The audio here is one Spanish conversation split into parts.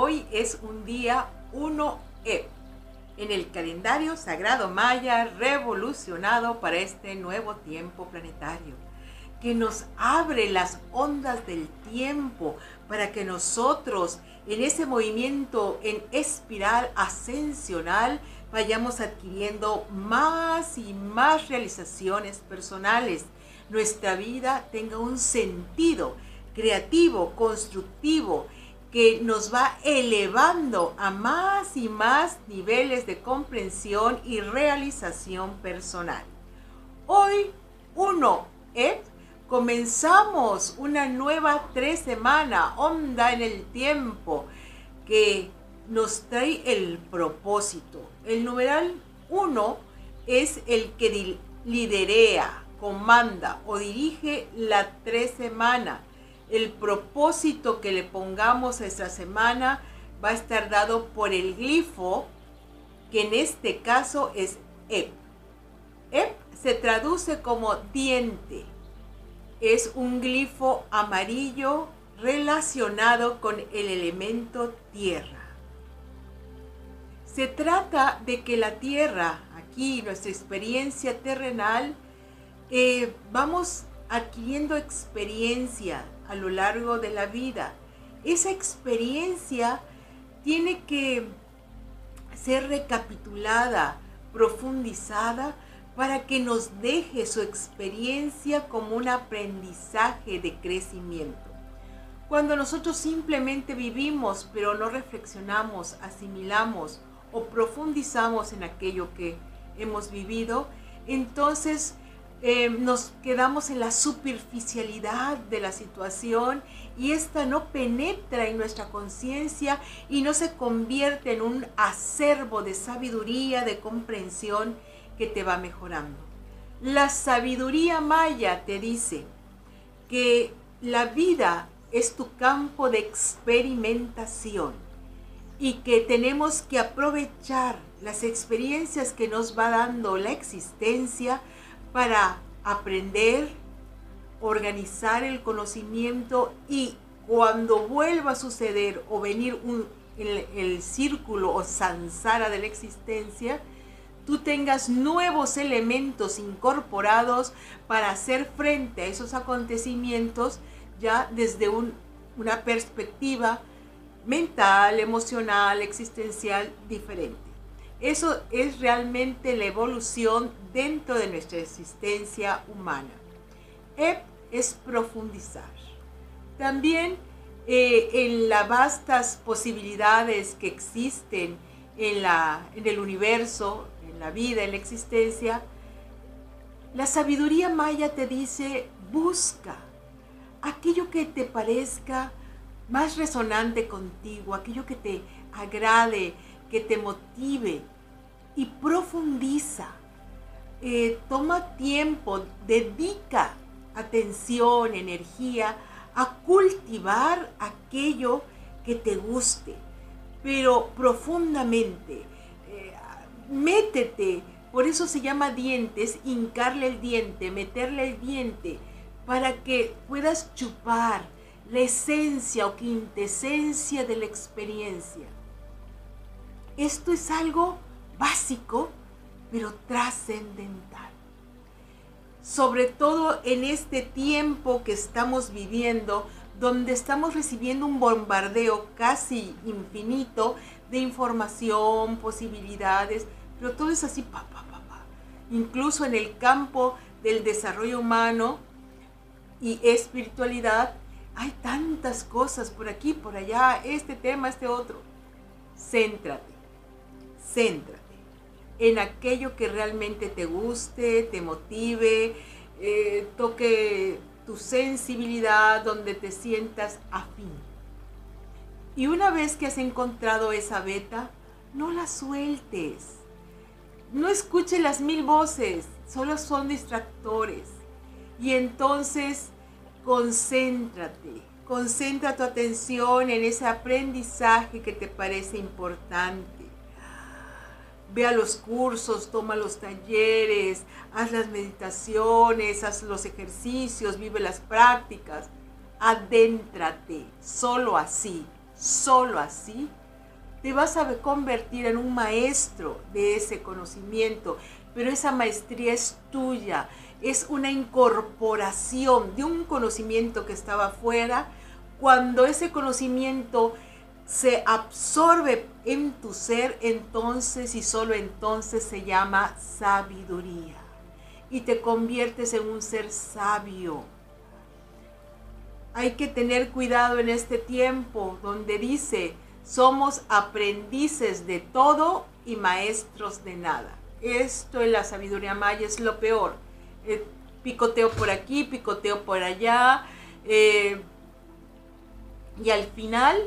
hoy es un día 1E en el calendario sagrado maya revolucionado para este nuevo tiempo planetario, que nos abre las ondas del tiempo para que nosotros en ese movimiento en espiral ascensional vayamos adquiriendo más y más realizaciones personales. Nuestra vida tenga un sentido creativo, constructivo, que nos va elevando a más y más niveles de comprensión y realización personal. Hoy, uno, ¿eh? comenzamos una nueva tres semana, onda en el tiempo, que nos trae el propósito. El numeral uno es el que liderea, comanda o dirige la tres semana el propósito que le pongamos a esta semana va a estar dado por el glifo, que en este caso es EP. EP se traduce como diente. Es un glifo amarillo relacionado con el elemento tierra. Se trata de que la tierra, aquí nuestra experiencia terrenal, eh, vamos adquiriendo experiencia a lo largo de la vida. Esa experiencia tiene que ser recapitulada, profundizada, para que nos deje su experiencia como un aprendizaje de crecimiento. Cuando nosotros simplemente vivimos, pero no reflexionamos, asimilamos o profundizamos en aquello que hemos vivido, entonces eh, nos quedamos en la superficialidad de la situación y esta no penetra en nuestra conciencia y no se convierte en un acervo de sabiduría, de comprensión que te va mejorando. La sabiduría maya te dice que la vida es tu campo de experimentación y que tenemos que aprovechar las experiencias que nos va dando la existencia para aprender, organizar el conocimiento y cuando vuelva a suceder o venir el círculo o sansara de la existencia, tú tengas nuevos elementos incorporados para hacer frente a esos acontecimientos ya desde una perspectiva mental, emocional, existencial diferente. Eso es realmente la evolución dentro de nuestra existencia humana. EP es profundizar. También eh, en las vastas posibilidades que existen en, la, en el universo, en la vida, en la existencia, la sabiduría maya te dice, busca aquello que te parezca más resonante contigo, aquello que te agrade, que te motive y profundiza. Eh, toma tiempo, dedica atención, energía a cultivar aquello que te guste, pero profundamente. Eh, métete, por eso se llama dientes, hincarle el diente, meterle el diente, para que puedas chupar la esencia o quintesencia de la experiencia. Esto es algo básico, pero trascendental. Sobre todo en este tiempo que estamos viviendo, donde estamos recibiendo un bombardeo casi infinito de información, posibilidades, pero todo es así, pa, pa, pa, pa. Incluso en el campo del desarrollo humano y espiritualidad, hay tantas cosas por aquí, por allá, este tema, este otro. Céntrate céntrate en aquello que realmente te guste, te motive, eh, toque tu sensibilidad, donde te sientas afín. Y una vez que has encontrado esa beta, no la sueltes. No escuches las mil voces, solo son distractores. Y entonces concéntrate, concentra tu atención en ese aprendizaje que te parece importante Ve a los cursos, toma los talleres, haz las meditaciones, haz los ejercicios, vive las prácticas. Adéntrate, solo así, solo así te vas a convertir en un maestro de ese conocimiento, pero esa maestría es tuya, es una incorporación de un conocimiento que estaba fuera, cuando ese conocimiento se absorbe en tu ser, entonces y solo entonces se llama sabiduría. Y te conviertes en un ser sabio. Hay que tener cuidado en este tiempo donde dice, somos aprendices de todo y maestros de nada. Esto en la sabiduría maya es lo peor. Eh, picoteo por aquí, picoteo por allá. Eh, y al final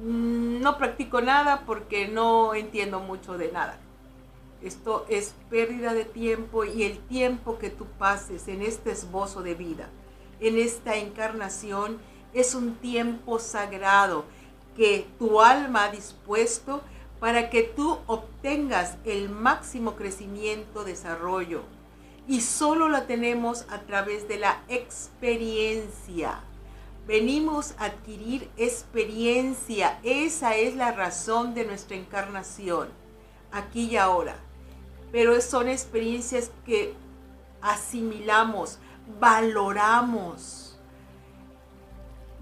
no practico nada porque no entiendo mucho de nada. Esto es pérdida de tiempo y el tiempo que tú pases en este esbozo de vida, en esta encarnación, es un tiempo sagrado que tu alma ha dispuesto para que tú obtengas el máximo crecimiento, desarrollo. Y solo la tenemos a través de la experiencia. Venimos a adquirir experiencia. Esa es la razón de nuestra encarnación, aquí y ahora. Pero son experiencias que asimilamos, valoramos.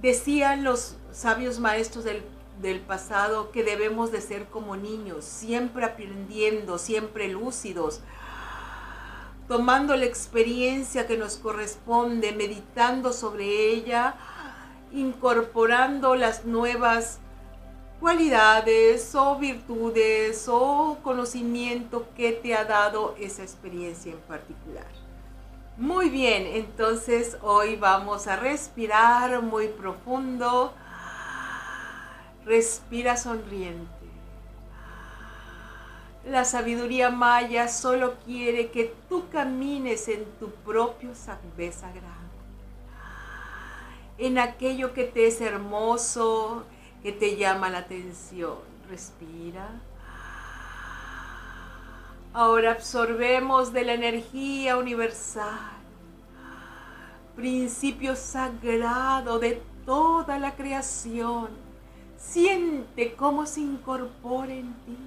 Decían los sabios maestros del, del, pasado que debemos de ser como niños, siempre aprendiendo, siempre lúcidos, tomando la experiencia que nos corresponde, meditando sobre ella, incorporando las nuevas cualidades o virtudes o conocimiento que te ha dado esa experiencia en particular. Muy bien, entonces hoy vamos a respirar muy profundo. Respira sonriente. La sabiduría maya solo quiere que tú camines en tu propio saber sagrado. En aquello que te es hermoso, que te llama la atención. Respira. Ahora absorbemos de la energía universal, principio sagrado de toda la creación Siente cómo se incorpora en ti,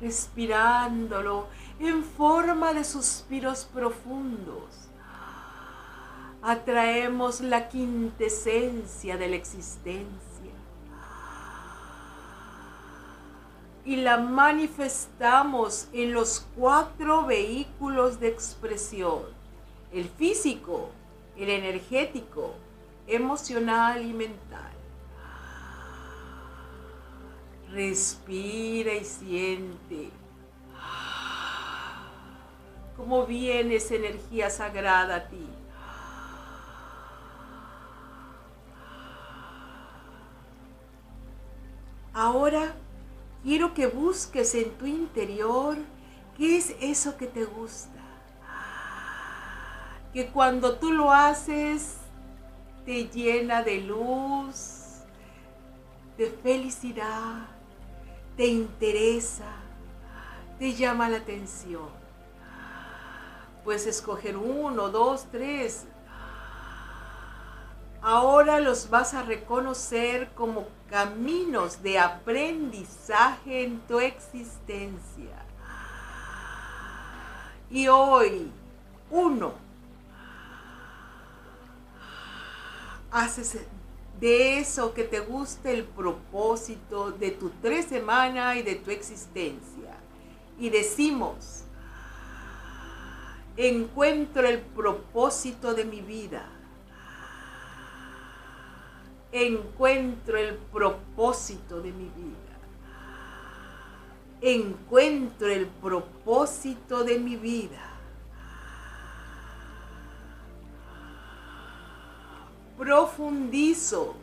respirándolo en forma de suspiros profundos. Atraemos la quintesencia de la existencia y la manifestamos en los cuatro vehículos de expresión, el físico, el energético, emocional y mental. Respira y siente cómo viene esa energía sagrada a ti. Ahora quiero que busques en tu interior qué es eso que te gusta. Que cuando tú lo haces te llena de luz, de felicidad, te interesa, te llama la atención. Puedes escoger uno, dos, tres. Ahora los vas a reconocer como caminos de aprendizaje en tu existencia. Y hoy, uno, haces de eso que te guste el propósito de tu tres semanas y de tu existencia. Y decimos, encuentro el propósito de mi vida. Encuentro el propósito de mi vida. Encuentro el propósito de mi vida. profundizo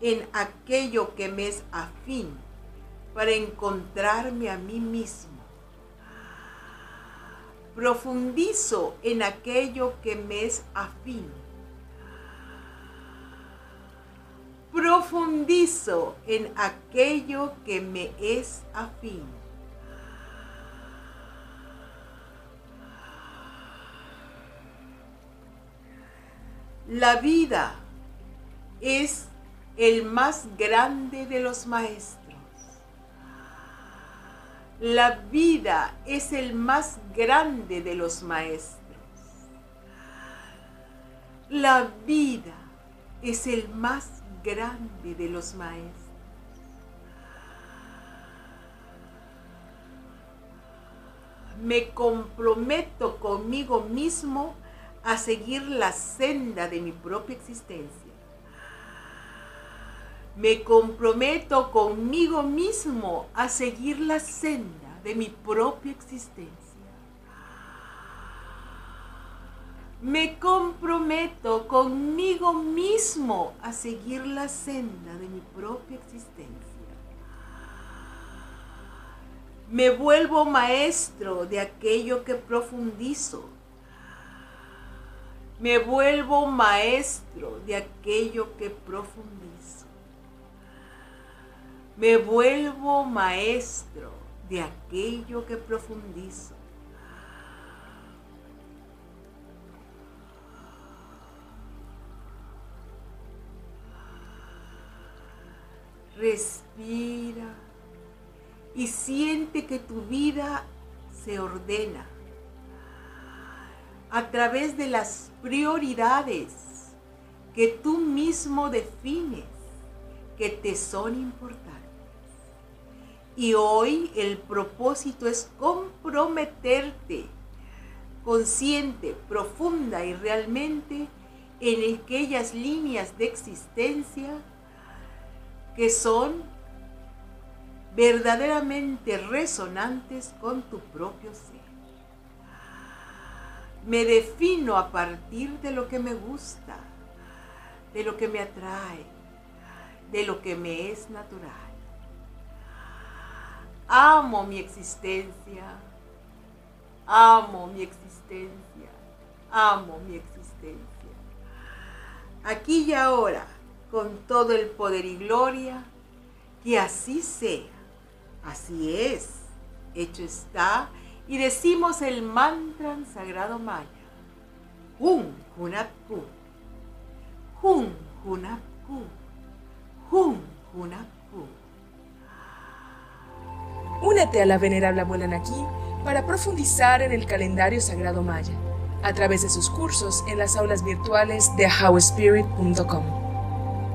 en aquello que me es afín para encontrarme a mí mismo. Profundizo en aquello que me es afín. Profundizo en aquello que me es afín. La vida es el más grande de los maestros. La vida es el más grande de los maestros. La vida es el más grande de los maestros. Me comprometo conmigo mismo a seguir la senda de mi propia existencia me comprometo conmigo mismo a seguir la senda de mi propia existencia. Me comprometo conmigo mismo a seguir la senda de mi propia existencia. Me vuelvo maestro de aquello que profundizo. Me vuelvo maestro de aquello que profundizo me vuelvo maestro de aquello que profundizo. Respira y siente que tu vida se ordena a través de las prioridades que tú mismo defines que te son importantes. Y hoy el propósito es comprometerte consciente, profunda y realmente en aquellas líneas de existencia que son verdaderamente resonantes con tu propio ser. Me defino a partir de lo que me gusta, de lo que me atrae, de lo que me es natural. Amo mi existencia. Amo mi existencia. Amo mi existencia. Aquí y ahora, con todo el poder y gloria, que así sea. Así es. Hecho está. Y decimos el mantra sagrado maya. Hun Hunapku. Hun Hunapku. Hun Hunapku. Únete a la venerable abuela Naki para profundizar en el calendario sagrado maya a través de sus cursos en las aulas virtuales de howspirit.com.